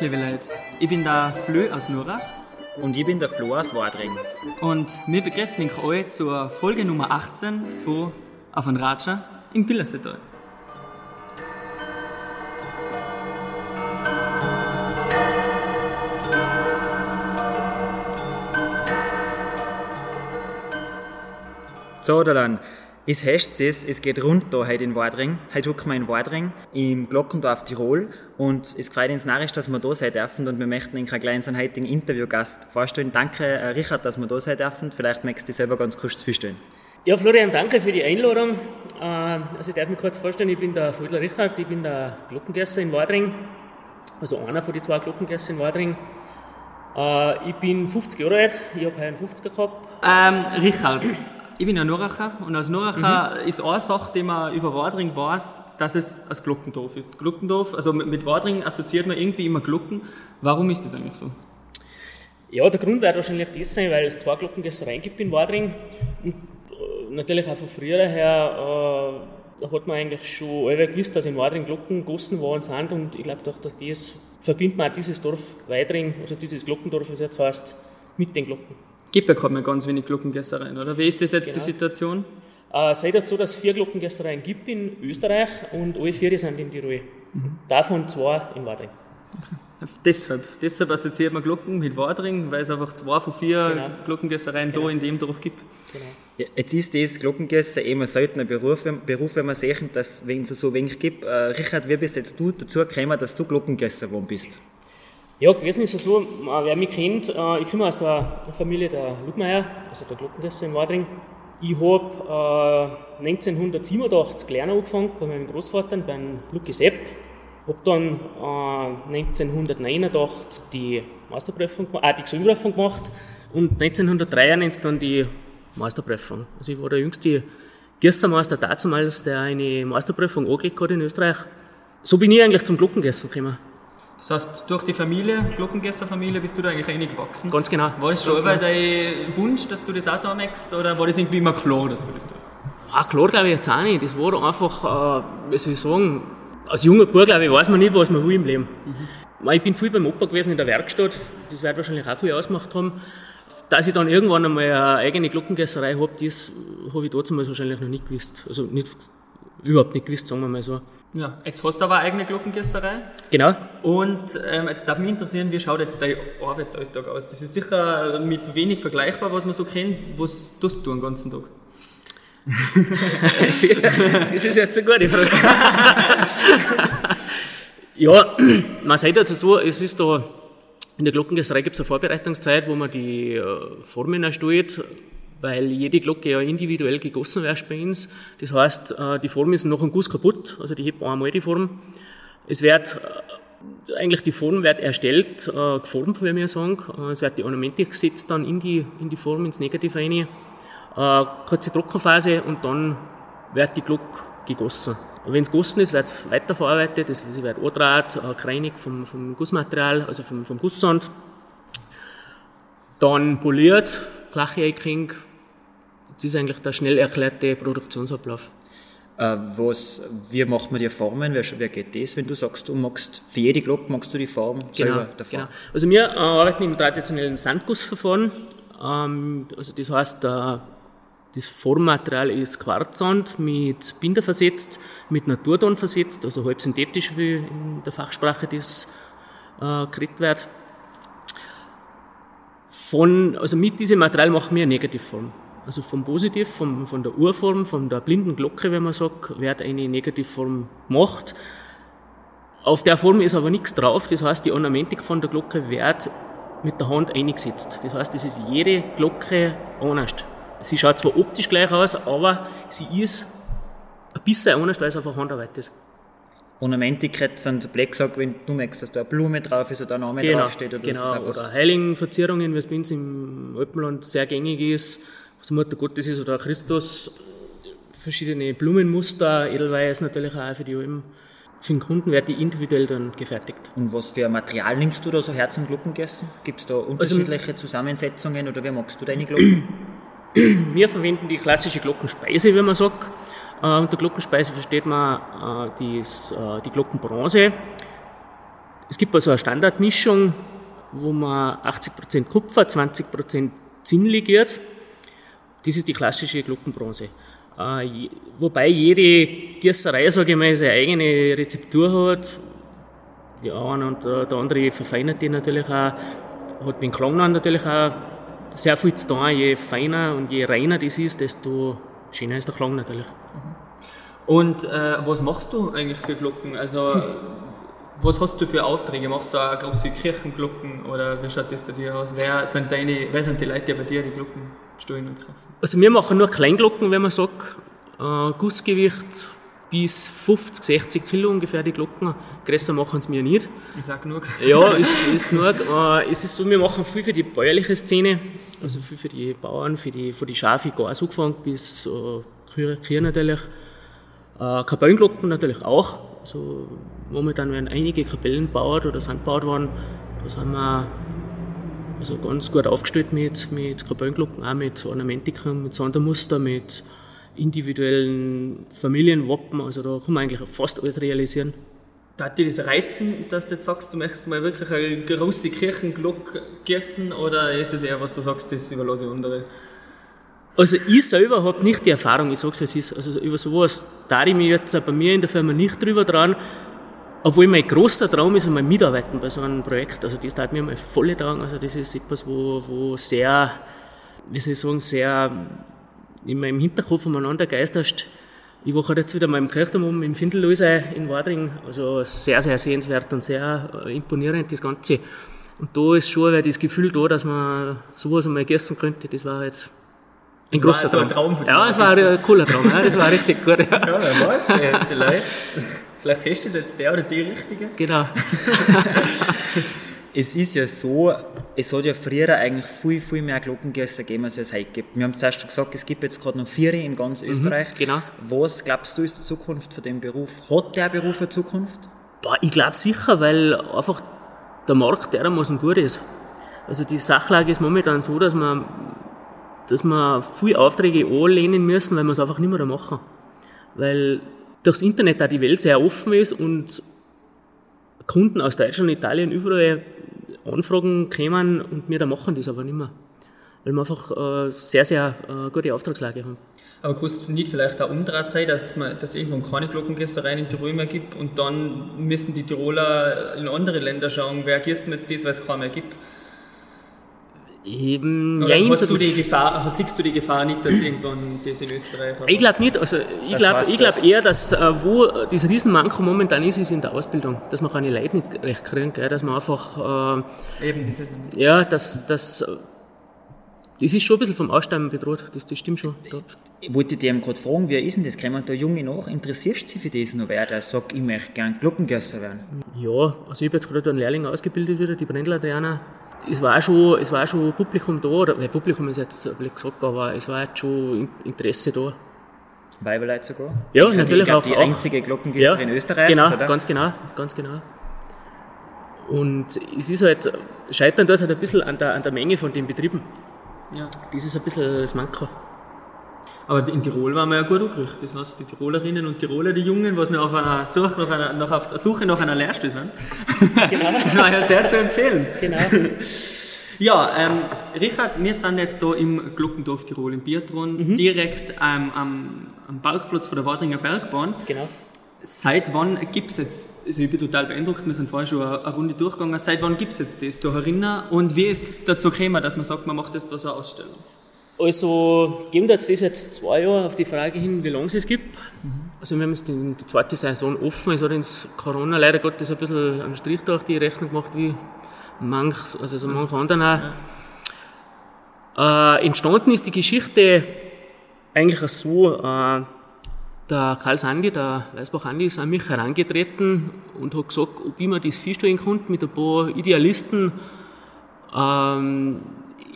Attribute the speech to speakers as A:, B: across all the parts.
A: Liebe Leute. Ich bin der Flö aus Nurach.
B: Und ich bin der Flo aus Wadring.
A: Und wir begrüßen euch zur Folge Nummer 18 von Auf ein Ratscher in Pillersetal.
B: So, dann. Es heißt es, es geht rund da heute in Wadring. Heute hocken wir in Wadring im Glockendorf Tirol und es freut uns narrisch, dass wir da sein dürfen und wir möchten Ihnen gleich unseren heutigen Interviewgast vorstellen. Danke, äh, Richard, dass wir da sein dürfen. Vielleicht möchtest du dich selber ganz kurz vorstellen.
C: Ja, Florian, danke für die Einladung. Äh, also ich darf mich kurz vorstellen, ich bin der Vödler Richard, ich bin der Glockengesser in Wadring, also einer von den zwei Glockengesser in Wadring. Äh, ich bin 50 Jahre alt, ich habe einen 50er gehabt.
A: Ähm, Richard, ich bin ja Nuracher und als Nuracher mhm. ist eine Sache, die man über Wadring weiß, dass es ein Glockendorf ist. Glockendorf, also mit, Wadring assoziiert man irgendwie immer Glocken. Warum ist das eigentlich so?
C: Ja, der Grund wird wahrscheinlich das sein, weil es zwei Glockengässereien gibt in Wadring. Und äh, natürlich auch von früher her äh, hat man eigentlich schon alle gewusst, dass in Wadring Glocken gegossen worden sind. Und ich glaube, durch das verbindet man auch dieses Dorf Wadring, also dieses Glockendorf, wie es jetzt heißt, mit den Glocken
A: gibt ja gerade mal ganz wenig Glockengässereien, oder? Wie ist das jetzt genau. die Situation?
C: Äh, sei dazu, dass es vier Glockengässereien gibt in Österreich und alle vier sind in Tirol. Mhm. Davon zwei in Wadring.
A: Okay. Deshalb, deshalb assoziiert man Glocken mit Wadring, weil es einfach zwei von vier genau. Glockengässereien genau. da in dem Dorf gibt. Genau.
B: Ja, jetzt ist das Glockengässer eben ein seltener Beruf, Beruf, wenn man sehen, dass es so wenig gibt. Äh, Richard, wie bist jetzt du dazu gekommen, dass du Glockengässer geworden bist?
C: Ja, gewesen ist es so, wer mich kennt, äh, ich komme aus der Familie der Lugmeier, also der Glockengesser in Wadring. Ich habe äh, 1987 gelernt angefangen bei meinem Großvater, beim Lucky Sepp. Habe dann äh, 1989 die Meisterprüfung, äh, die Gesellenprüfung gemacht und 1993 dann die Meisterprüfung. Also ich war der jüngste Gießermeister damals, der eine Meisterprüfung angelegt hat in Österreich. So bin ich eigentlich zum Glockengessen gekommen.
A: Das heißt, durch die Familie, Glockengesser-Familie, bist du da eigentlich reingewachsen?
C: Ganz genau.
A: War das schon immer genau. dein Wunsch, dass du das auch da machst, oder war das irgendwie immer klar, dass du das tust?
C: Ah, klar glaube ich jetzt auch nicht. Das war einfach, äh, wie soll ich sagen, als junger Bub, glaube ich, weiß man nicht, was man will im Leben. Mhm. Ich bin viel beim Opa gewesen in der Werkstatt, das wird wahrscheinlich auch viel ausgemacht haben. Dass ich dann irgendwann einmal eine eigene Glockengesserei habe, das habe ich damals wahrscheinlich noch nicht gewusst. Also nicht, überhaupt nicht gewusst, sagen wir mal so.
A: Ja, jetzt hast du aber eine eigene Glockengässerei.
C: Genau.
A: Und ähm, jetzt darf mich interessieren, wie schaut jetzt dein Arbeitsalltag aus? Das ist sicher mit wenig vergleichbar, was man so kennt. Was tust du den ganzen Tag?
C: das ist jetzt eine gute Frage. ja, man sagt dazu so, es ist da, in der Glockengässerei gibt es eine Vorbereitungszeit, wo man die äh, Formen erstellt weil jede Glocke ja individuell gegossen wird bei uns. Das heißt, äh, die Form ist noch ein Guss kaputt, also die hebt einmal die Form. Es wird äh, eigentlich die Form wird erstellt, äh, geformt, wie wir sagen. Es wird die Ornamente gesetzt dann in die, in die Form, ins Negativ rein. Kurze Trockenphase und dann wird die Glocke gegossen. Wenn es gegossen ist, wird es weiterverarbeitet, es wird angedraht, gereinigt vom, vom Gussmaterial, also vom, vom Gusssand. Dann poliert, flache Einkring, das ist eigentlich der schnell erklärte Produktionsablauf.
B: Äh, was, wie macht man die Formen? Wie, wie geht das, wenn du sagst, du magst für jede Glocke magst du die Form
C: genau, selber davon? Genau. Also wir äh, arbeiten im traditionellen Sandgussverfahren. Ähm, also das heißt, äh, das Formmaterial ist Quarzsand mit Binder versetzt, mit Naturton versetzt, also halb synthetisch, wie in der Fachsprache das äh, geredet wird. Von, also mit diesem Material machen wir eine Negativform. Also vom Positiv, vom, von der Urform, von der blinden Glocke, wenn man sagt, wird eine Negativform gemacht. Auf der Form ist aber nichts drauf, das heißt, die Ornamentik von der Glocke wird mit der Hand eingesetzt. Das heißt, es ist jede Glocke anders. Sie schaut zwar optisch gleich aus, aber sie ist ein bisschen anders, weil es einfach Handarbeit ist.
B: Ornamentik sind Blechsack, wenn du merkst, dass da eine Blume drauf ist oder ein Name
C: genau,
B: draufsteht.
C: Oder genau, oder Heiligenverzierungen, wie es bei uns im Alpenland sehr gängig ist was Mutter Gottes ist oder Christus, verschiedene Blumenmuster, Edelweiß natürlich auch für die Alben. Für den Kunden wird die individuell dann gefertigt.
B: Und was für ein Material nimmst du da so Herz- und Glockengessen? Gibt es da also unterschiedliche also, Zusammensetzungen oder wie magst du deine Glocken?
C: Wir verwenden die klassische Glockenspeise, wie man sagt. Äh, unter Glockenspeise versteht man äh, dies, äh, die Glockenbronze. es gibt also eine Standardmischung, wo man 80% Kupfer, 20% Zinn legiert. Das ist die klassische Glockenbronze. Äh, wobei jede Gießerei, sage ich mal, seine eigene Rezeptur hat. Die eine und der andere verfeinert die natürlich auch, hat mit Klang natürlich auch sehr viel zu tun. Je feiner und je reiner das ist, desto schöner ist der Klang natürlich.
A: Und äh, was machst du eigentlich für Glocken? Also, was hast du für Aufträge? Machst du auch große Kirchenglocken oder wie schaut das bei dir aus? Wer sind, deine, wer sind die Leute, die bei dir die Glocken stellen und kaufen?
C: Also wir machen nur Kleinglocken, wenn man sagt. Äh, Gussgewicht bis 50, 60 Kilo ungefähr die Glocken. Größer machen sie mir nicht.
A: Ich sag genug.
C: Ja, ist, ist genug. Äh, es ist so, wir machen viel für die bäuerliche Szene, also viel für die Bauern, für die, für die Schafe, Gas angefangen bis äh, Kühe, Kühe natürlich. Äh, Kapellenglocken natürlich auch. Also momentan werden einige Kapellen gebaut oder sind gebaut worden. Da sind wir also ganz gut aufgestellt mit, mit Kapellenglocken, auch mit Ornamentikern, mit Sondermuster, mit individuellen Familienwappen. Also da kann man eigentlich fast alles realisieren.
A: Darf dir das reizen, dass du jetzt sagst, du möchtest mal wirklich eine große Kirchenglocke gießen oder ist es eher, was du sagst, das überlasse ich andere?
C: Also ich selber habe nicht die Erfahrung, ich sage es, es ist. Also über sowas da ich mich jetzt bei mir in der Firma nicht drüber dran. Obwohl mein großer Traum ist, einmal mitarbeiten bei so einem Projekt. Also das tat mir mal volle Traum. Also das ist etwas, wo, wo sehr, wie soll ich sagen, sehr in meinem Hinterkopf umeinander geisterst. Ich war jetzt wieder mal im Kirchturm im Findelhäuser in Wadring. Also sehr, sehr sehenswert und sehr äh, imponierend, das Ganze. Und da ist schon das Gefühl da, dass man sowas einmal gießen könnte. Das war jetzt ein das großer Traum. Traum für ja, es war ein cooler Traum. Ja, das war richtig gut. Ja, ja weiß,
A: vielleicht. Vielleicht hast du jetzt der oder die Richtige.
C: Genau.
B: es ist ja so, es hat ja früher eigentlich viel, viel mehr Glockengäste gegeben, als es heute gibt. Wir haben zuerst schon gesagt, es gibt jetzt gerade noch vier in ganz mhm, Österreich. Mhm,
C: genau.
B: Was glaubst du ist die Zukunft von dem Beruf? Hat der Beruf eine Zukunft?
C: Boah, ich glaube sicher, weil einfach der Markt dermaßen gut ist. Also die Sachlage ist momentan so, dass man, dass man viele Aufträge anlehnen müssen, weil wir es einfach nicht mehr machen. Weil durchs Internet da die Welt sehr offen ist und Kunden aus Deutschland, Italien, überall Anfragen kämen und wir da machen das aber nicht mehr. Weil wir einfach äh, sehr, sehr äh, gute Auftragslage haben.
A: Aber kann es nicht vielleicht auch umdreht sein, dass man dass irgendwann keine Glockengießereien in Tirol mehr gibt und dann müssen die Tiroler in andere Länder schauen, wer gießt denn jetzt das, weil es keine mehr gibt?
C: Eben,
A: Oder ja, hast du die Gefahr, siehst du die Gefahr nicht, dass irgendwann das in Österreich
C: Ich glaube nicht. Also ich glaube glaub eher, dass äh, wo das Riesenmanko momentan ist, ist in der Ausbildung. Dass man keine Leute nicht recht kriegen, gell? dass man einfach
A: äh, Eben, das ist
C: ja, dass, dass das ist schon ein bisschen vom Aussterben bedroht, das, das stimmt schon.
B: Ich wollte dich gerade fragen, wie ist denn das? Kommen da Junge nach? Interessierst du dich für das noch wer, der sagt, ich möchte gerne Glockengässer werden?
C: Ja, also ich habe jetzt gerade einen Lehrling ausgebildet wieder, die Brendler Adriana es war schon, es war schon Publikum da, oder, nicht Publikum ist jetzt blöd gesagt, aber es war jetzt schon Interesse da.
B: Weibeleit sogar?
C: Ja, ich natürlich
B: ich auch. Die einzige Glockengießerin ja, in Österreich.
C: Genau, oder? ganz genau, ganz genau. Und es ist halt, scheitern da halt ein bisschen an der, an der Menge von den Betrieben. Ja. Das ist ein bisschen das Manko.
A: Aber in Tirol waren wir ja gut angerichtet. Das heißt, die Tirolerinnen und Tiroler, die Jungen, was noch auf einer Suche nach einer, noch auf der Suche nach einer Lehrstelle sind, genau. das war ja sehr zu empfehlen.
C: Genau.
A: Ja, ähm, Richard, wir sind jetzt hier im Glockendorf Tirol, im Biatron, mhm. direkt ähm, am, am Parkplatz von der Wadringer Bergbahn.
C: Genau.
A: Seit wann gibt es jetzt, also ich bin total beeindruckt, wir sind vorher schon eine, eine Runde durchgegangen, seit wann gibt es jetzt das da herinnen und wie ist dazu gekommen, dass man sagt, man macht jetzt da so eine Ausstellung?
C: Also geben wir jetzt das jetzt zwei Jahre auf die Frage hin, wie lange es es gibt. Mhm. Also wir haben jetzt die, die, zweite Saison offen. Es hat ins Corona leider Gottes ein bisschen einen Strich durch die Rechnung gemacht, wie manch, also so manch anderen auch. Ja. Äh, entstanden ist die Geschichte eigentlich so, äh, der Karl Sandi, der Weißbach Andi, ist an mich herangetreten und hat gesagt, ob ich mir das vorstellen konnte mit ein paar Idealisten, ähm,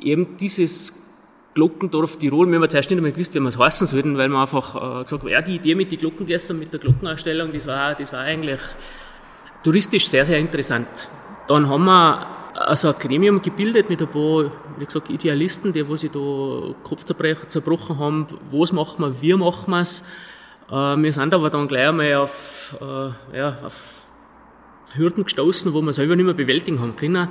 C: eben dieses Glockendorf Tirol. Wir haben zuerst nicht einmal gewusst, wie wir es heißen sollten, weil wir einfach äh, gesagt haben, ja, die Idee mit den Glockengässern, mit der Glockenausstellung, das war, das war eigentlich touristisch sehr, sehr interessant. Dann haben wir also ein Gremium gebildet mit ein paar, wie gesagt, Idealisten, die wo sich da Kopf zerbrochen haben, was machen wir, wie machen wir es. Äh, wir sind aber dann gleich einmal auf, äh, ja, auf Hürden gestoßen, wo wir selber nicht mehr bewältigen haben können.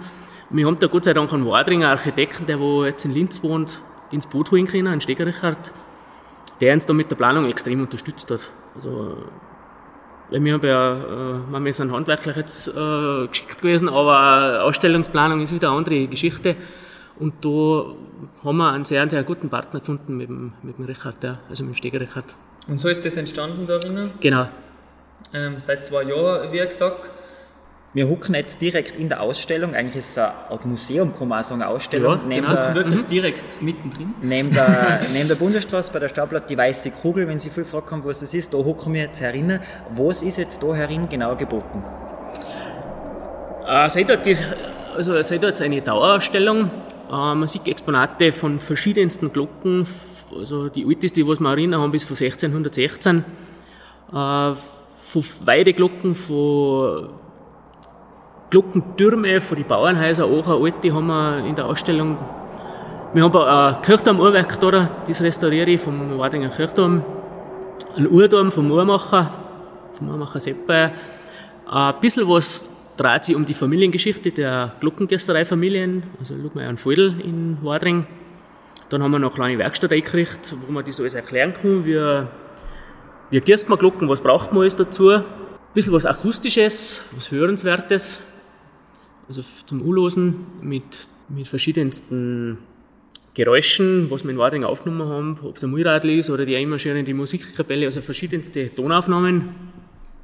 C: Wir haben da Gott sei Dank einen Wadringer Architekten, der wo jetzt in Linz wohnt, ins Boot holen können, einen Steger Richard, der uns da mit der Planung extrem unterstützt hat. Also, weil wir haben ja, äh, wir sind handwerklich jetzt äh, geschickt gewesen, aber Ausstellungsplanung ist wieder eine andere Geschichte. Und da haben wir einen sehr, sehr guten Partner gefunden mit dem, mit dem Richard, ja, also mit dem Steger Richard.
A: Und so ist das entstanden darin?
C: Genau.
A: Ähm, seit zwei Jahren, wie gesagt.
B: Wir hucken jetzt direkt in der Ausstellung, eigentlich ist es eine Art Museum, kann man auch sagen, eine Ausstellung.
C: Ja,
B: neben,
C: genau.
B: der,
A: Wirklich direkt mittendrin.
B: neben, der, neben der Bundesstraße bei der Stadtblatt die weiße Kugel, wenn Sie viel fragen haben, was das ist, da hucken wir jetzt herin. Was ist jetzt da herin genau geboten?
C: Äh, seit dort ist, also seit dort ist eine Dauerausstellung. Äh, man sieht Exponate von verschiedensten Glocken. Also die älteste, was wir erinnern haben, ist von 1616. Äh, von Weideglocken, von Glockentürme, von den Bauernhäusern, auch alte haben wir in der Ausstellung. Wir haben ein Kirchturm-Uhrwerk da, das restauriere ich vom Wardinger Kirchturm. Ein Uhrturm vom Uhrmacher, vom Uhrmacher Seppe. Ein bisschen was dreht sich um die Familiengeschichte der Glockengästereifamilien, also Ludmeier und Feudel in Wadring. Dann haben wir noch eine kleine Werkstatt eingerichtet, wo man das alles erklären kann, wie, wie gießt man Glocken, was braucht man alles dazu. Ein bisschen was Akustisches, was Hörenswertes, also zum Anlosen mit, mit verschiedensten Geräuschen, was wir in Wadring aufgenommen haben, ob es ein Mulradl ist oder die einmarschierende Musikkapelle, also verschiedenste Tonaufnahmen.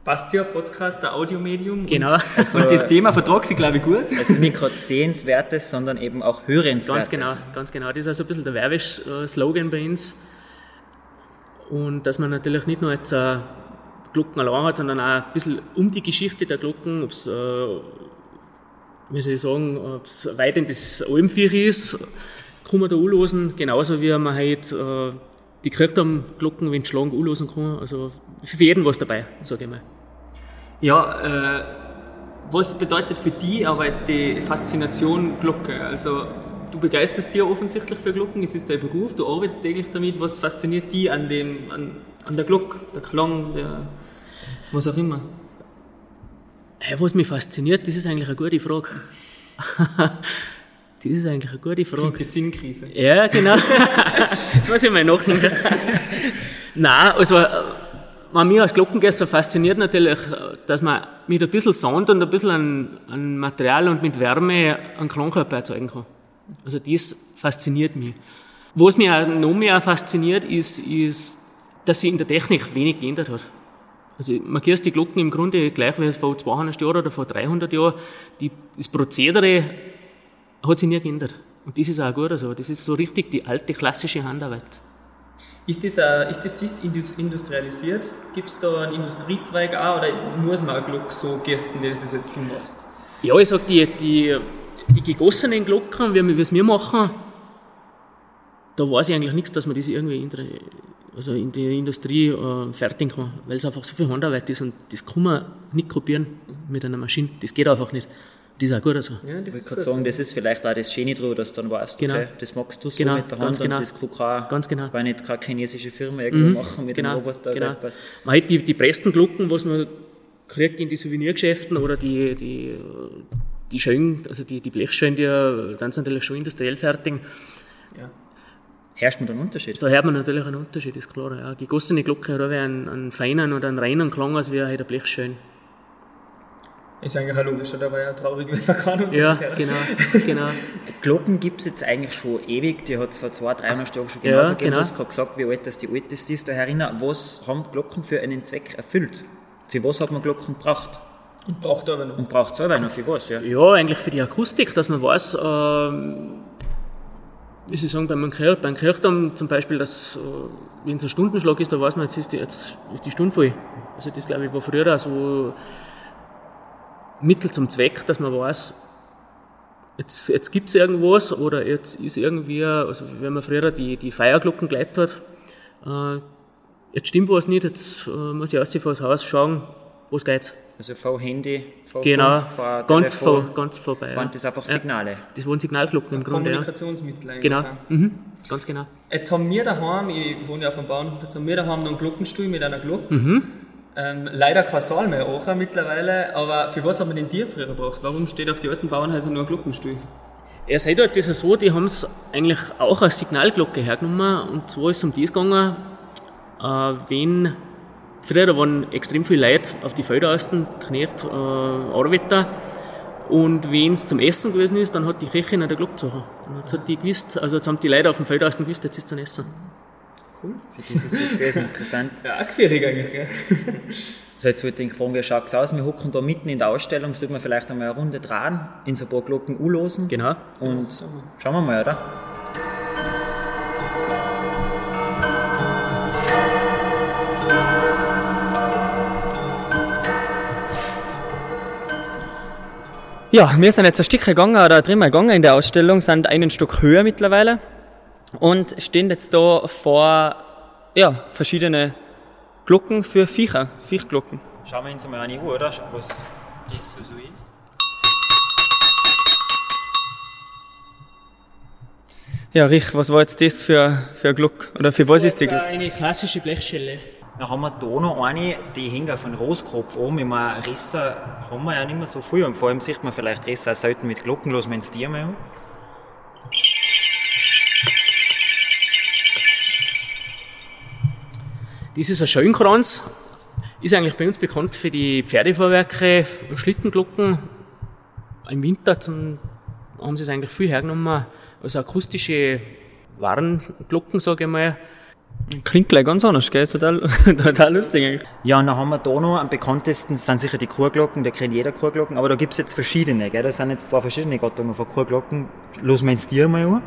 A: Passt ja, Podcast, ein Audiomedium.
C: Genau.
A: Und, und das Thema vertragt sich, glaube ich, gut.
B: Also nicht gerade Sehenswertes, sondern eben auch Hörenswertes.
C: Ganz genau, ganz genau. Das ist also ein bisschen der Werbeslogan bei uns. Und dass man natürlich nicht nur jetzt äh, Glocken allein hat, sondern auch ein bisschen um die Geschichte der Glocken, ob es, äh, wie soll ich sagen, ob es weit in das Almviech ist, kann man da anlosen, genauso wie man halt äh, die Kirchturmglocken, wenn es schlagen, anlosen kann. Also für jeden was dabei, sage ich mal.
A: Ja, äh, was bedeutet für dich aber jetzt die Faszination Glocke? Also, du begeisterst dich offensichtlich für Glocken, es ist dein Beruf, du arbeitest täglich damit. Was fasziniert dich an, dem, an, an der Glocke, der Klang, der was auch immer?
C: Äh, Was mich fasziniert, das ist eigentlich eine gute Frage. das ist eigentlich eine gute Frage.
A: Die Sinnkrise.
C: Ja, genau. Jetzt muss ich mal nachdenken. Nein, also, was mich als Glockengäster fasziniert natürlich, dass man mit ein bisschen Sound und ein bisschen an, an Material und mit Wärme einen Klangkörper erzeugen kann. Also das fasziniert mich. Was mich auch noch mehr fasziniert, ist, ist, dass sich in der Technik wenig geändert hat. Also man gießt die Glocken im Grunde gleich wie vor 200 Jahren oder vor 300 Jahren. Die, das Prozedere hat sich nie geändert. Und das ist auch gut so. Das ist so richtig die alte klassische Handarbeit.
A: Ist das, äh, ist das ist indus- industrialisiert? Gibt es da einen Industriezweig auch oder muss man eine Glocke so gießen, wie das jetzt du machst?
C: Ja, ich sag, die, die, die gegossenen Glocken, wie wir es wir machen, da weiß ich eigentlich nichts, dass man das irgendwie in der, also in der Industrie äh, fertigen kann, weil es einfach so viel Handarbeit ist und das kann man nicht kopieren mit einer Maschine. Das geht einfach nicht. Das ist auch gut so.
A: Ja, das
B: Ich
A: ist
B: wollte gerade
A: gut.
B: sagen, das ist vielleicht auch das Schöne dran, dass du dann weißt,
C: Genau.
B: okay, das magst du so
C: Genau,
B: mit der Hand
C: genau.
B: und das kann kein,
C: Ganz genau.
B: weil nicht keine chinesische Firma irgendwo machen mit
C: genau,
B: einem Roboter
C: genau.
B: oder etwas.
C: Man hat die, die presten Glocken, was man kriegt in die Souvenirgeschäften oder die, die, die Schön, also die, die Blechschön, die dann sind natürlich schon industriell fertig.
A: Ja.
B: Herrscht da einen Unterschied?
C: Da hört man natürlich einen Unterschied, ist klar. Ja. Gegossene Glocke hat auch einen, einen feinen und einen reinen Klang, als wäre halt ein Blechschön.
A: Ist eigentlich auch logisch, oder? War ja traurig, wenn man keinen Unterschied
C: Ja,
A: hört.
C: genau, genau.
B: Glocken gibt es jetzt eigentlich schon ewig, die hat es vor 200, 300 Jahren schon
C: Ja,
B: genauso gegeben.
C: genau.
B: Du hast gerade gesagt, wie alt das die älteste ist da herinnen. Was haben Glocken für einen Zweck erfüllt? Für was hat man Glocken gebraucht?
A: Und braucht aber noch.
B: Und braucht es selber noch für was? Ja?
C: Ja, eigentlich für die Akustik, dass man weiß, ähm, wie Sie sagen, beim, Kirch, beim Kirchturm zum Beispiel, dass, wenn es ein Stundenschlag ist, da weiß man, jetzt ist die, jetzt ist die Stunde voll. Also das, glaube ich, war früher auch so Mittel zum Zweck, dass man weiß, jetzt, jetzt gibt es irgendwas oder jetzt ist irgendwie, also wenn man früher die, die Feierglocken geleitet hat, äh, jetzt stimmt was nicht, jetzt äh, muss ich vor das Haus schauen, was geht's.
B: Also vor Handy, vor
C: Genau,
B: Funk, vor
C: ganz,
B: Telefon,
C: vor, ganz vorbei. Ja.
B: waren das einfach
C: Ja.
B: Signale.
C: Das waren Signalglocken im Grunde, ja.
A: Kommunikationsmittel eigentlich.
C: Genau, mhm. ganz genau.
A: Jetzt haben wir daheim, ich wohne ja auf dem Bauernhof, jetzt haben wir daheim noch einen Glockenstuhl mit einer Glocke.
C: Mhm.
A: Ähm, leider kein Saal mehr auch mittlerweile, aber für was haben wir den Tier früher gebraucht? Warum steht auf die alten Bauernhäusern nur ein Glockenstuhl?
C: Ja, seit dort ist es so, die haben es eigentlich auch als Signalglocke hergenommen. Und zwar ist es um das gegangen, äh, wenn früher waren extrem viele Leute auf die Felder außen, Knecht, äh, Arbeiter. Und wenn es zum Essen gewesen ist, dann hat die Köchin der Glocke gezogen. Und jetzt hat die gewusst, also jetzt haben die Leute auf dem Feld außen gewusst, jetzt ist es zum Essen.
B: Cool. Für dich ist das gewesen, interessant.
A: Ja, auch gefährlich eigentlich, gell?
B: So, jetzt wollte ich fragen, wie schaut es aus? Wir hocken da mitten in der Ausstellung, sollten wir vielleicht einmal eine Runde dran, in so ein paar Glocken anlosen.
C: Genau.
B: Und schauen wir mal, oder?
A: Ja, wir sind jetzt ein Stück gegangen oder drin gegangen in der Ausstellung, sind einen Stück höher mittlerweile und stehen jetzt da vor ja, verschiedene Glocken für Viecher, Viechglocken.
B: Schauen wir uns mal eine an, oder? Was das so ist.
A: Ja, Rich, was war jetzt das für, für ein Glock? Oder für was ist die
C: Das
A: Glock?
C: Eine klassische Blechschelle.
B: Dann haben wir da noch eine, die hängt auf einem Roskopf oben. Ich meine, Risser haben wir ja nicht mehr so viel. Und vor allem sieht man vielleicht Risser auch selten mit Glocken. Lassen wir uns die mal an.
C: Das ist ein Schönkranz. Ist eigentlich bei uns bekannt für die Pferdefahrwerke, Schlittenglocken. Im Winter zum, haben sie es eigentlich viel hergenommen als akustische Warnglocken, sage ich mal.
A: Klingt gleich ganz anders, gell? Ist total, total lustig.
B: Ja, und dann haben wir da noch am bekanntesten, sind sicher die Chorglocken, da kennt jeder Chorglocken, aber da gibt es jetzt verschiedene, gell? Da sind jetzt zwei verschiedene Gattungen von Chorglocken. Lassen wir uns die mal an.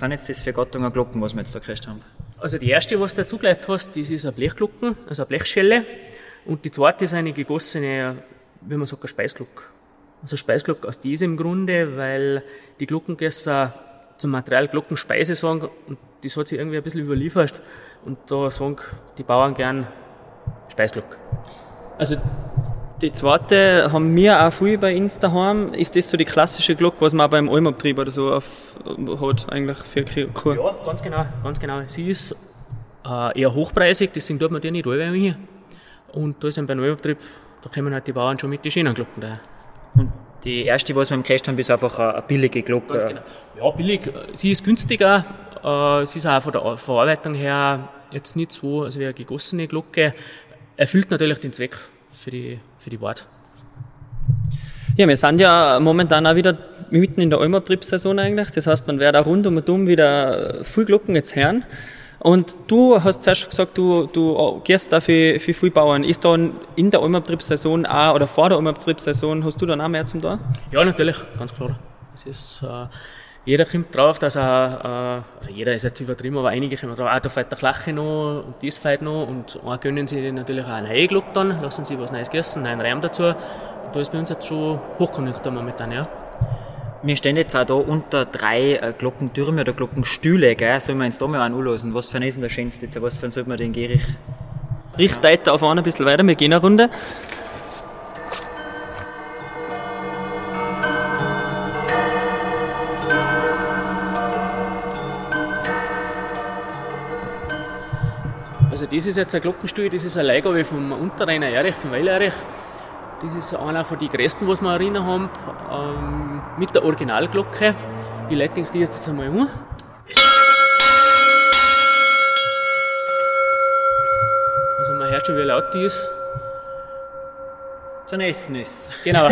B: Sind jetzt das für Gattungen Glocken, was wir jetzt da gekriegt haben?
C: Also die erste, was du dazugelegt hast, das ist eine Blechglocken, also eine Blechschelle. Und die zweite ist eine gegossene, wie man sagt, eine Speisglocke. Also Speisglocke aus diesem Grunde, weil die Glockengesser zum Material Glockenspeise sagen und das hat sich irgendwie ein bisschen überliefert. Und da sagen die Bauern gern Speisglocke.
A: Also die zweite haben wir auch viel bei uns daheim. Ist das so die klassische Glocke, was man auch beim Almabtrieb oder so auf, hat, eigentlich für Kur?
C: Ja, ganz genau, ganz genau. Sie ist äh, eher hochpreisig, deswegen tut man die nicht alle hier. Und da ist ein beim Neubetrieb, da kommen halt die Bauern schon mit den schönen Glocken daher.
B: Und die erste, was wir im gekriegt haben, ist einfach eine, eine billige Glocke.
C: Ganz genau. Ja, billig. Sie ist günstiger. Äh, sie ist auch von der Verarbeitung her jetzt nicht so, also wie eine gegossene Glocke. Erfüllt natürlich den Zweck für die, für die Wort.
A: Ja, wir sind ja momentan auch wieder mitten in der Almabtriebssaison eigentlich. Das heißt, man wird auch rund um und um wieder viel Glocken jetzt hören. Und du hast zuerst schon gesagt, du, du gehst da für, für viele Bauern. Ist da in der Almabtriebssaison auch, oder vor der Almabtriebssaison, hast du dann auch mehr zum da?
C: Ja, natürlich, ganz klar. Es ist, äh, jeder kommt drauf, dass er, äh, also jeder ist jetzt übertrieben, aber einige kommen drauf, ah, da fährt der Klache noch und das fährt noch und dann gönnen sie natürlich auch eine neue Glocke dann, lassen sie was Neues gießen, einen Reim dazu. Und da ist bei uns jetzt schon Hochkonjunktur momentan, ja.
B: Wir stehen jetzt auch da unter drei äh, Glockentürme oder Glockenstühle, gell? Sollen wir uns da mal anlassen? Was für ein ist denn der schönste jetzt? Was für einen sollte man den Gerich?
A: Richt weiter auf einen ein bisschen weiter, wir gehen eine Runde.
C: Also das ist jetzt ein Glockenstuhl, das ist eine Leihgabe vom Unterrainer Erich, vom Weil Erich. Das ist einer von den größten, was wir erinnern haben, ähm, mit der Originalglocke. Ich leite die jetzt einmal um. Also man hört schon, wie laut die ist.
B: Zum Essen ist.
C: Genau.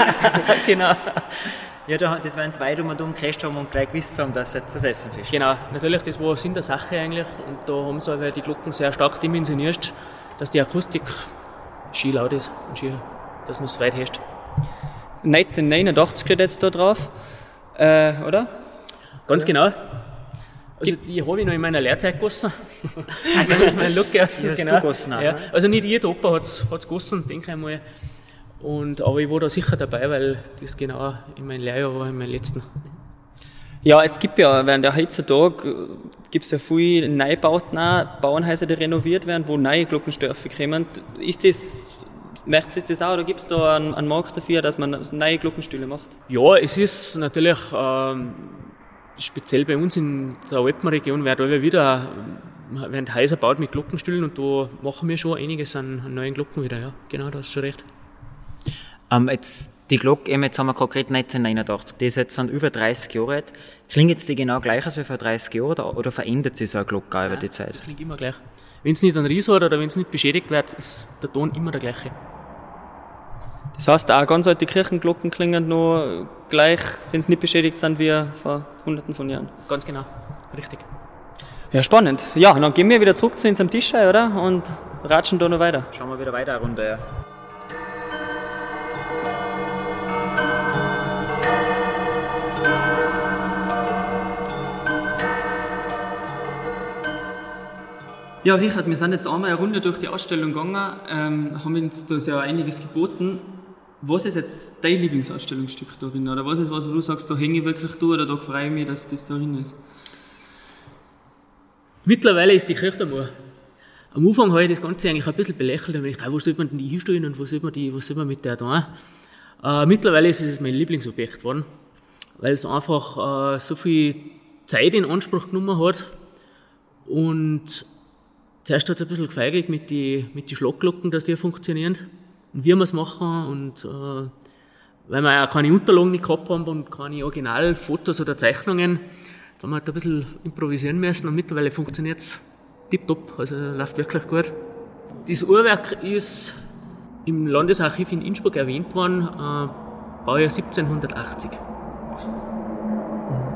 C: genau.
B: Ja, da, das waren zwei, die wir da umgekriegt haben und gleich gewusst haben, dass jetzt das Essen fisch.
C: Genau, natürlich, das war Sinn der Sache eigentlich. Und da haben sie also die Glocken sehr stark dimensioniert, dass die Akustik schön laut ist und schön, dass man es weit hört.
A: 1989 steht jetzt da drauf, äh, oder?
C: Ganz genau. Also die habe ich noch in meiner Lehrzeit gegossen. mein Look erst, genau.
B: du gegossen auch,
C: ja.
B: ne?
C: Also nicht jeder Opa hat es gegossen, denke ich einmal. Und, aber ich war da sicher dabei, weil das genau in meinem Lehrjahr war, in meinem letzten.
A: Ja, es gibt ja, während der heutzutage gibt es ja viele Neubauten, auch, Bauernhäuser, die renoviert werden, wo neue Glockenstörfe kommen. Ist das Merkt ihr das auch oder gibt es da einen, einen, Markt dafür, dass man neue Glockenstühle macht?
C: Ja, es ist natürlich ähm, speziell bei uns in der Alpenregion werden wieder werden Häuser baut mit Glockenstühlen und da machen wir schon einiges an, an neuen Glocken wieder. Ja, genau, da hast du schon recht.
B: Ähm, jetzt die Glocke, jetzt haben wir konkret 1989, die ist jetzt dann über 30 Jahre alt. Klingt jetzt die genau gleich als wie vor 30 Jahren oder, oder verändert sich so eine Glocke ja, über die Zeit?
C: Das klingt immer gleich. Wenn es nicht ein Ries hat oder wenn es nicht beschädigt wird, ist der Ton immer der gleiche.
A: Das heißt, auch ganz alte Kirchenglocken klingen nur gleich, wenn sie nicht beschädigt sind, wie vor hunderten von Jahren.
C: Ganz genau, richtig.
A: Ja, spannend. Ja, dann gehen wir wieder zurück zu unserem Tisch, oder? Und ratschen da noch weiter.
B: Schauen wir wieder weiter eine Runde, ja.
A: Ja, Richard, wir sind jetzt einmal eine Runde durch die Ausstellung gegangen, ähm, haben uns da ja einiges geboten. Was ist jetzt dein Lieblingsausstellungsstück darin? Oder was ist was, wo du sagst, da hänge ich wirklich da oder da freue ich mich, dass das darin ist?
C: Mittlerweile ist die Kirchturmuhr. Am Anfang habe ich das Ganze eigentlich ein bisschen belächelt, weil ich dachte, wo soll man denn die hinstellen und wo soll man, die, was soll man mit der da? Äh, mittlerweile ist es mein Lieblingsobjekt geworden, weil es einfach äh, so viel Zeit in Anspruch genommen hat und Zuerst hat es ein bisschen gefeigelt mit den mit die Schlagglocken, dass die funktionieren und wie wir es machen und äh, weil wir ja keine Unterlagen nicht gehabt haben und keine Originalfotos oder Zeichnungen, jetzt haben wir halt ein bisschen improvisieren müssen und mittlerweile funktioniert es tipptopp, also läuft wirklich gut. Das Uhrwerk ist im Landesarchiv in Innsbruck erwähnt worden, äh, Baujahr 1780.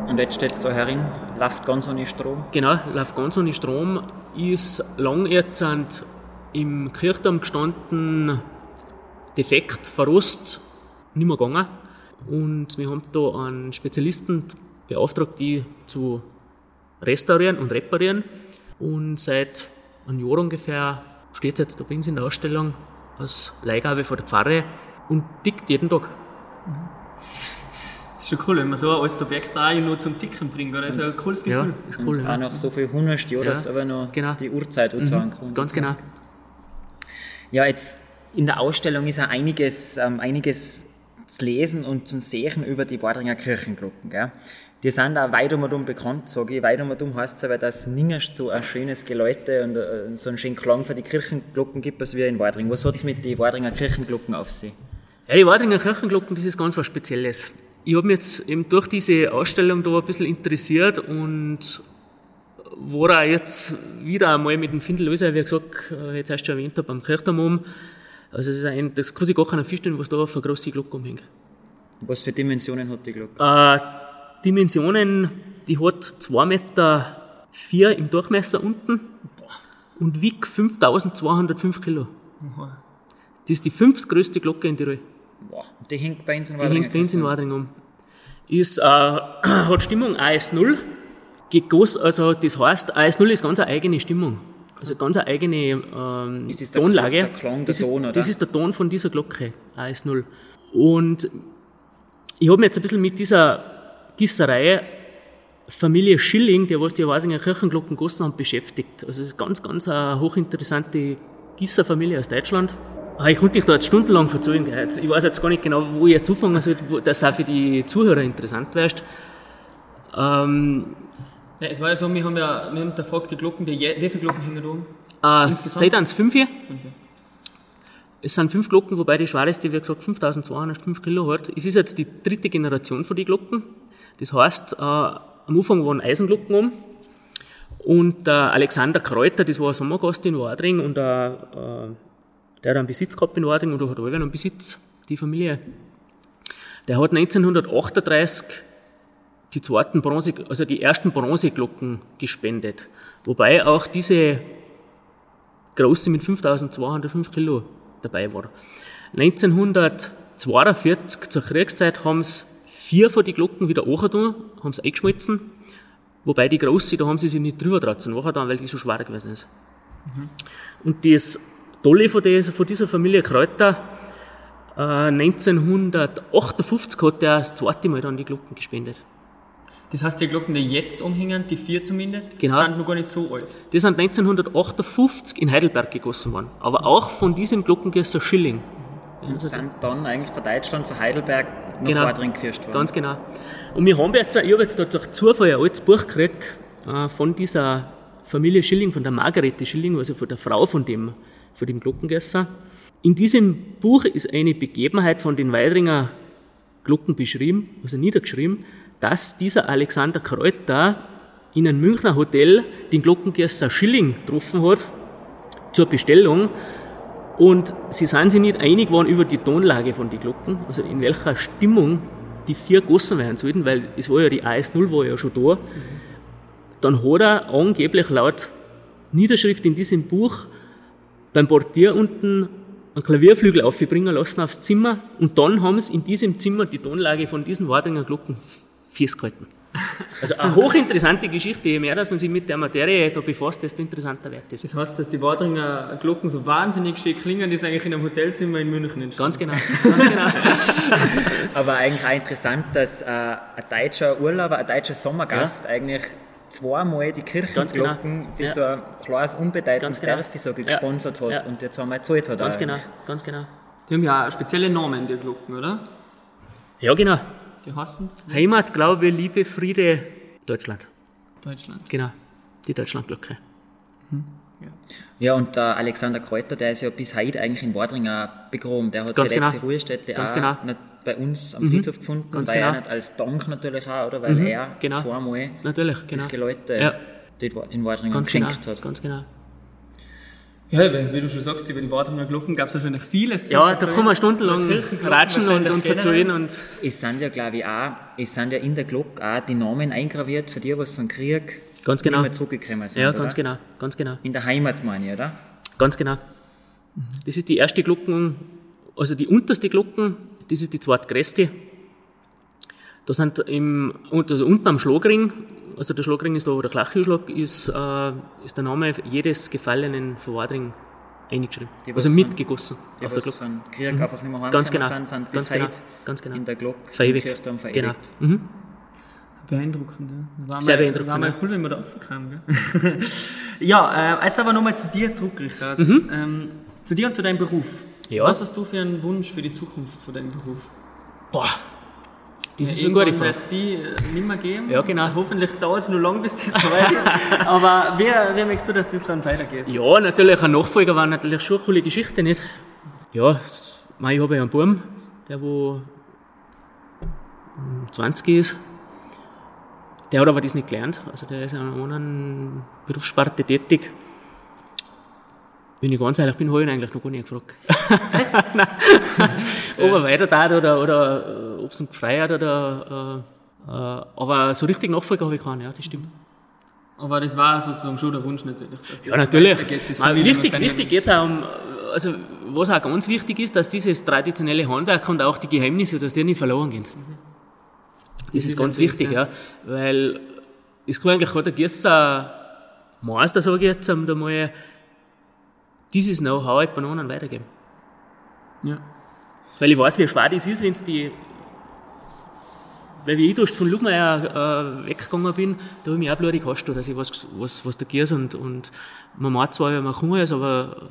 B: Und jetzt steht es da herin, läuft ganz ohne Strom?
C: Genau, läuft ganz ohne Strom ist lang jetzt im Kirchturm gestanden, defekt, verrost, nicht mehr gegangen. Und wir haben da einen Spezialisten beauftragt, die zu restaurieren und reparieren. Und seit einem Jahr ungefähr steht es jetzt da bei uns in der Ausstellung als Leihgabe von der Pfarre und tickt jeden Tag.
A: Das ist schon cool, wenn man so ein altes Objekt auch nur zum Ticken bringt, oder? Das ist ein cooles Gefühl.
B: Ja, ist cool. Und ja. auch nach so viel hundert Jahren, ja. dass aber noch genau. die Uhrzeit mhm. sagen kann.
C: Ganz genau.
B: Ja, jetzt in der Ausstellung ist auch einiges, ähm, einiges zu lesen und zu sehen über die Wadringer Kirchenglocken. Gell? Die sind auch weit um und um bekannt, sage ich. Weit um und um heißt es aber, dass es nirgends so ein schönes Geläute und äh, so einen schönen Klang für die Kirchenglocken gibt, als wir in Wadring. Was hat es mit den Wadringer Kirchenglocken auf sich?
C: Ja, die Wadringer Kirchenglocken, das ist ganz was Spezielles ich habe mich jetzt eben durch diese Ausstellung da ein bisschen interessiert und war auch jetzt wieder einmal mit dem Findel Löser, wie gesagt, äh, jetzt erst schon erwähnt habe, am Kirchturm Also es ist ein, das kann sich gar keiner vorstellen, was da auf eine grosse Glocke umhängt.
B: Was für Dimensionen hat die Glocke?
C: Äh, Dimensionen, die hat 2,4 Meter vier im Durchmesser unten und wiegt 5205 Kilo. Das ist die fünftgrößte Glocke in Tirol.
B: Boah, die hängt bei uns
C: in Wadring. Die hängt bei uns in Wadring um. Ist, äh, hat Stimmung AS0 gegossen, also das heißt, AS0 ist ganz eine eigene Stimmung. Also ganz eine eigene ähm, ist das Tonlage. Der, Klang, der das, ist, Ton, oder? das ist der Ton von dieser Glocke, AS0. Und ich habe mich jetzt ein bisschen mit dieser Gießerei Familie Schilling, der was die Wadringer Kirchenglocken gossen haben, beschäftigt. Also es ist ganz, ganz eine hochinteressante Gießerfamilie aus Deutschland. Ah, ich konnte dich da jetzt stundenlang verzögern. Ich weiß jetzt gar nicht genau, wo ich jetzt anfangen soll, dass es auch für die Zuhörer interessant wäre.
A: Ähm, ja, es war ja so, wir haben ja wir haben gefragt, die Glocken, die, wie viele Glocken hängen da oben?
C: Äh, seid es fünf hier? Fünf, ja. Es sind fünf Glocken, wobei die schwerste, wie gesagt, 5205 Kilo hat. Es ist jetzt die dritte Generation von den Glocken. Das heißt, äh, am Anfang waren Eisenglocken um. Und der Alexander Kräuter, das war ein Sommergast in Wadring und ein, äh, der hat einen Besitz gehabt in Wading oder hat alle einen Besitz, die Familie. Der hat 1938 die zweiten Bronze, also die ersten Bronzeglocken gespendet. Wobei auch diese große mit 5205 Kilo dabei war. 1942 zur Kriegszeit haben sie vier von den Glocken wieder angetan, haben sie eingeschmolzen. Wobei die große, da haben sie sich nicht drüber tratzen, weil die so schwer gewesen ist. Mhm. Und das Tolle von dieser, von dieser Familie Kräuter, äh, 1958 hat er das zweite Mal dann die Glocken gespendet.
A: Das heißt, die Glocken, die jetzt umhängen, die vier zumindest,
C: genau.
A: sind noch gar nicht so alt.
C: Die sind 1958 in Heidelberg gegossen worden. Aber auch von diesem Glockengießer Schilling.
B: und sind dann eigentlich von Deutschland, von Heidelberg nach
C: Genau.
B: Wadring geführt worden.
C: Ganz genau. Und wir haben jetzt, ich habe jetzt durch Zufall ein altes Buch gekriegt äh, von dieser Familie Schilling, von der Margarete Schilling, also von der Frau von dem, von dem Glockengesser. In diesem Buch ist eine Begebenheit von den Weidringer Glocken beschrieben, also niedergeschrieben, dass dieser Alexander Kreuter in einem Münchner Hotel den Glockengesser Schilling getroffen hat zur Bestellung und sie sind sich nicht einig geworden über die Tonlage von den Glocken, also in welcher Stimmung die vier gossen werden sollten, weil es war ja die AS0 war ja schon da. Dann hat er angeblich laut Niederschrift in diesem Buch beim Portier unten einen Klavierflügel aufbringen lassen aufs Zimmer und dann haben sie in diesem Zimmer die Tonlage von diesen Wadringer Glocken festgehalten. Also eine hochinteressante Geschichte. Je mehr, dass man sich mit der Materie da befasst, desto interessanter wird das.
A: Das heißt, dass die Wadringer Glocken so wahnsinnig schön klingen, ist eigentlich in einem Hotelzimmer in München entstanden.
C: Ganz genau. Ganz genau.
B: Aber eigentlich auch interessant, dass äh, ein deutscher Urlauber, ein deutscher Sommergast eigentlich zweimal die
C: Ganz genau.
B: Kirchenglocken für
C: Ja.
B: so ein kleines, unbedeutendes
C: genau.
B: Dörfli so
C: Ja.
B: gesponsert hat
C: Ja.
B: und der zweimal gezahlt hat.
C: Ganz
B: auch
C: genau.
B: eigentlich.
C: Ganz genau.
A: Die haben ja auch spezielle Namen, die Glocken, oder?
C: Ja, genau.
A: Die heißen
C: Heimat, Glaube, Liebe, Friede, Deutschland.
A: Deutschland.
C: Genau. Die Deutschlandglocke.
B: Ja, und der Alexander Kräuter, der ist ja bis heute eigentlich in Wadring auch begraben. Der hat
C: Ganz
B: seine letzte
C: genau.
B: Ruhestätte
C: Ganz
B: auch
C: genau.
B: nicht bei uns am Friedhof gefunden,
C: Ganz
B: weil er
C: genau.
B: nicht als Dank natürlich auch, oder? Weil er
C: Genau.
B: zweimal
C: Natürlich,
B: das
C: genau.
B: Geläute
C: Ja.
B: den, den Wadringern
C: Ganz genau.
B: geschenkt hat.
C: Ganz genau.
A: Ja, wie wie du schon sagst, über die Wadringer Glocken gab es wahrscheinlich vieles.
C: Ja, da kann man stundenlang ratschen und, und verzählen und
B: Es sind ja, glaube ich, auch, es sind ja in der Glocke auch die Namen eingraviert für die, was vom Krieg
C: Ganz genau.
B: mehr zurückgekommen sind.
C: ja,
B: oder?
C: ganz genau, ganz genau,
B: In der Heimat, meine ich, oder?
C: ganz genau. Das ist die erste Glocken, also die unterste Glocken, das ist die zweitgrößte. Da sind im, also unten am Schlagring, also der Schlagring ist da, wo der Klachhüschlag ist, äh, ist der Name jedes gefallenen Verwadring eingeschrieben.
B: Die,
C: also
B: von-
C: mitgegossen
B: Die,
C: auf der Glocke.
B: vom Krieg einfach nicht mehr
C: Ganz genau,
B: sind, sind
C: ganz
B: bis
C: genau,
B: heute
C: ganz genau.
B: in der Glocke
C: Verewigt.
B: im Kirchturm
C: Genau.
B: verewigt.
C: Mhm.
A: Beeindruckend, ja. War
C: Sehr
A: mal,
C: beeindruckend,
A: War mal
C: ja.
A: cool, wenn wir da raufkamen, gell? ja, äh, jetzt aber nochmal zu dir zurück, Richard. Ähm, zu dir und zu deinem Beruf.
C: Mhm. Ja.
A: Was hast du für einen Wunsch für die Zukunft von deinem Beruf?
C: Boah, das ist eine gute Frage.
A: wird es die äh, nicht mehr geben.
C: Ja, genau.
A: Hoffentlich dauert es noch lange, bis das soweit ist. Aber wer, wer möchtest du, dass das dann weitergeht?
C: Ja, natürlich, ein Nachfolger war natürlich schon eine coole Geschichte, nicht? Ja, ich habe ja einen Buben, der wo mm, 20 ist. Der hat aber das nicht gelernt, also der ist in einer anderen Berufssparte tätig. Wenn ich ganz ehrlich bin, habe ich ihn eigentlich noch gar nicht gefragt. Ob er weiter tat oder, oder äh, ob es ihn gefreut oder. Äh, äh, aber so richtig Nachfolger habe ich keinen, ja, das stimmt.
A: Aber das war sozusagen schon der Wunsch natürlich. Dass das
C: Ja, natürlich. Nein, wichtig, wichtig geht's auch um, also was auch ganz wichtig ist, dass dieses traditionelle Handwerk und auch die Geheimnisse, dass die nicht verloren gehen. Das ist ganz wichtig,
A: ja.
C: Weil es kann eigentlich gerade der Gießer Meister, sage ich jetzt, um da mal dieses Know-how halt bei anderen weitergeben.
A: Ja.
C: Weil ich weiß, wie schwer das ist, wenn es die. Weil wie ich durst von Lugmeier äh, weggegangen bin, da habe ich mich auch blutig hasst, dass ich was, was, was da geht und, und man macht zwar, wenn man kann ist, aber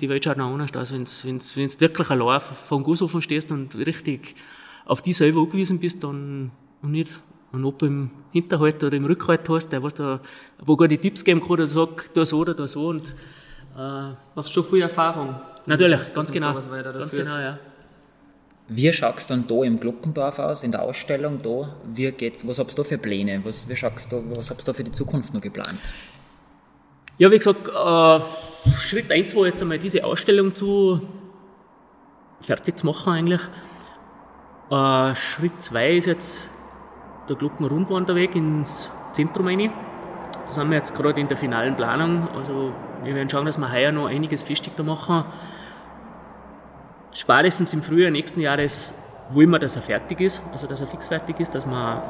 C: die Welt schaut noch anders aus, wenn du wirklich allein vom Gussofen stehst und richtig auf die selber angewiesen bist, dann und nicht einen Opa im Hinterhalt oder im Rückhalt hast, der was da, wo gute Tipps geben kann, der sagt, da so oder da so und äh,
A: Machst schon viel Erfahrung.
C: natürlich, ganz genau, ganz genau, ja.
B: Wie schaust du dann da im Glockendorf aus, in der Ausstellung da? Wie geht's, was habt ihr da für Pläne? Was, wie schaust du, was habt ihr da für die Zukunft noch geplant?
C: Ja, wie gesagt, äh, Schritt 1 war jetzt einmal diese Ausstellung zu fertig zu machen eigentlich. Äh, Schritt 2 ist jetzt der Glockenrundwanderweg ins Zentrum rein. Da sind wir jetzt gerade in der finalen Planung. Also wir werden schauen, dass wir heuer noch einiges festigter machen. Spätestens im Frühjahr nächsten Jahres wollen wir, dass er fertig ist, also dass er fix fertig ist, dass wir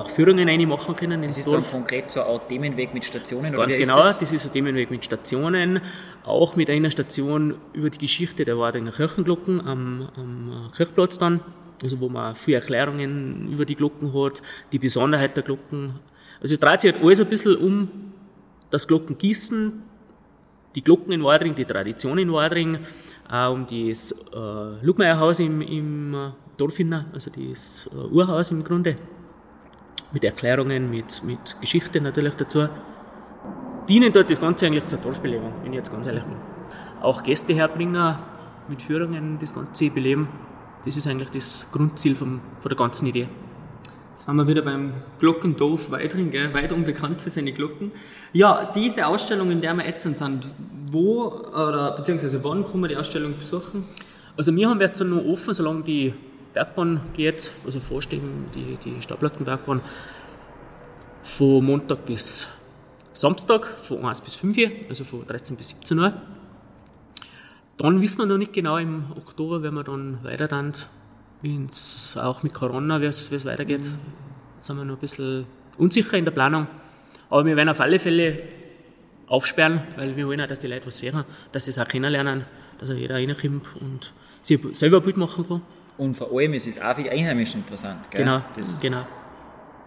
C: auch Führungen rein machen können ins
B: Das ist dann
C: Dorf.
B: konkret so ein Themenweg mit Stationen?
C: Ganz genau,
B: das?
C: das ist ein Themenweg mit Stationen, auch mit einer Station über die Geschichte der Wardinger Kirchenglocken am, am Kirchplatz dann, also wo man viele Erklärungen über die Glocken hat, die Besonderheit der Glocken. Also es dreht sich halt alles ein bisschen um das Glockengießen, die Glocken in Wadring, die Tradition in Wadring, auch um das äh, Lugmeierhaus im, im äh, Dorfinner, also das äh, Urhaus im Grunde, mit Erklärungen, mit, mit Geschichte natürlich dazu. Dienen dort das Ganze eigentlich zur Dorfbelebung, wenn ich jetzt ganz ehrlich bin. Auch Gäste herbringen, mit Führungen das Ganze beleben. Das ist eigentlich das Grundziel vom, von der ganzen Idee.
A: Jetzt waren wir wieder beim Glockendorf Weidring, gell? weit unbekannt für seine Glocken. Ja, diese Ausstellung, in der wir jetzt sind, wo oder beziehungsweise wann kann man die Ausstellung besuchen?
C: Also wir haben jetzt noch offen, solange die Bergbahn geht, also vorstehen die, die Stadtplattenbergbahn, von Montag bis Samstag, von 1 bis 5 Uhr, also von 13 bis 17 Uhr. Dann wissen wir noch nicht genau, im Oktober, wenn wir dann weiter dann es auch mit Corona, wie es weitergeht, mhm. sind wir noch ein bisschen unsicher in der Planung. Aber wir werden auf alle Fälle aufsperren, weil wir wollen auch, dass die Leute was sehen, dass sie es auch kennenlernen, dass auch jeder reinkommt und sich selber ein Bild machen kann.
B: Und vor allem ist es auch für die Einheimischen interessant.
C: Gell? Genau, das genau.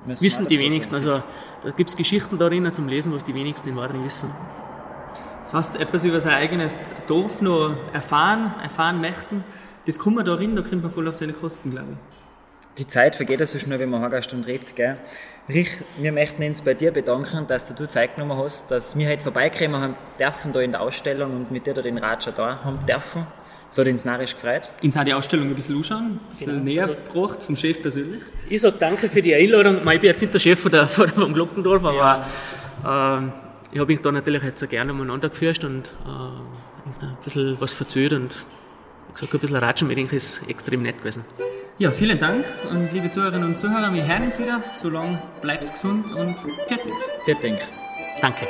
C: Wissen die wenigsten. Also da gibt es Geschichten darin zum Lesen, was die wenigsten in Wadring wissen.
A: Das heißt, etwas über sein eigenes Dorf noch erfahren, erfahren möchten, das kann man da rein, da kommt man voll auf seine Kosten, glaube ich.
B: Die Zeit vergeht ja so schnell, wenn man eine Stunde redet. Gell? Rich, wir möchten uns bei dir bedanken, dass du Zeit genommen hast, dass wir heute vorbeikommen haben dürfen da in der Ausstellung und mit dir da den Ratscher da haben dürfen. So hat uns narrisch gefreut.
A: Uns hat die Ausstellung ein bisschen anschauen, ein bisschen genau. näher also, gebracht, vom Chef persönlich.
C: Ich sage danke für die Einladung. Ich bin jetzt nicht der Chef von der, von vom Glockendorf, aber ja. äh, ich habe mich da natürlich jetzt gerne umeinander geführt und äh, ein bisschen was verzögert und ich sage, ein bisschen Ratschen mit ist extrem nett gewesen.
A: Ja, vielen Dank und liebe Zuhörerinnen und Zuhörer, wir hören uns wieder. Solange bleibst gesund und fertig.
B: Fertig.
C: Danke.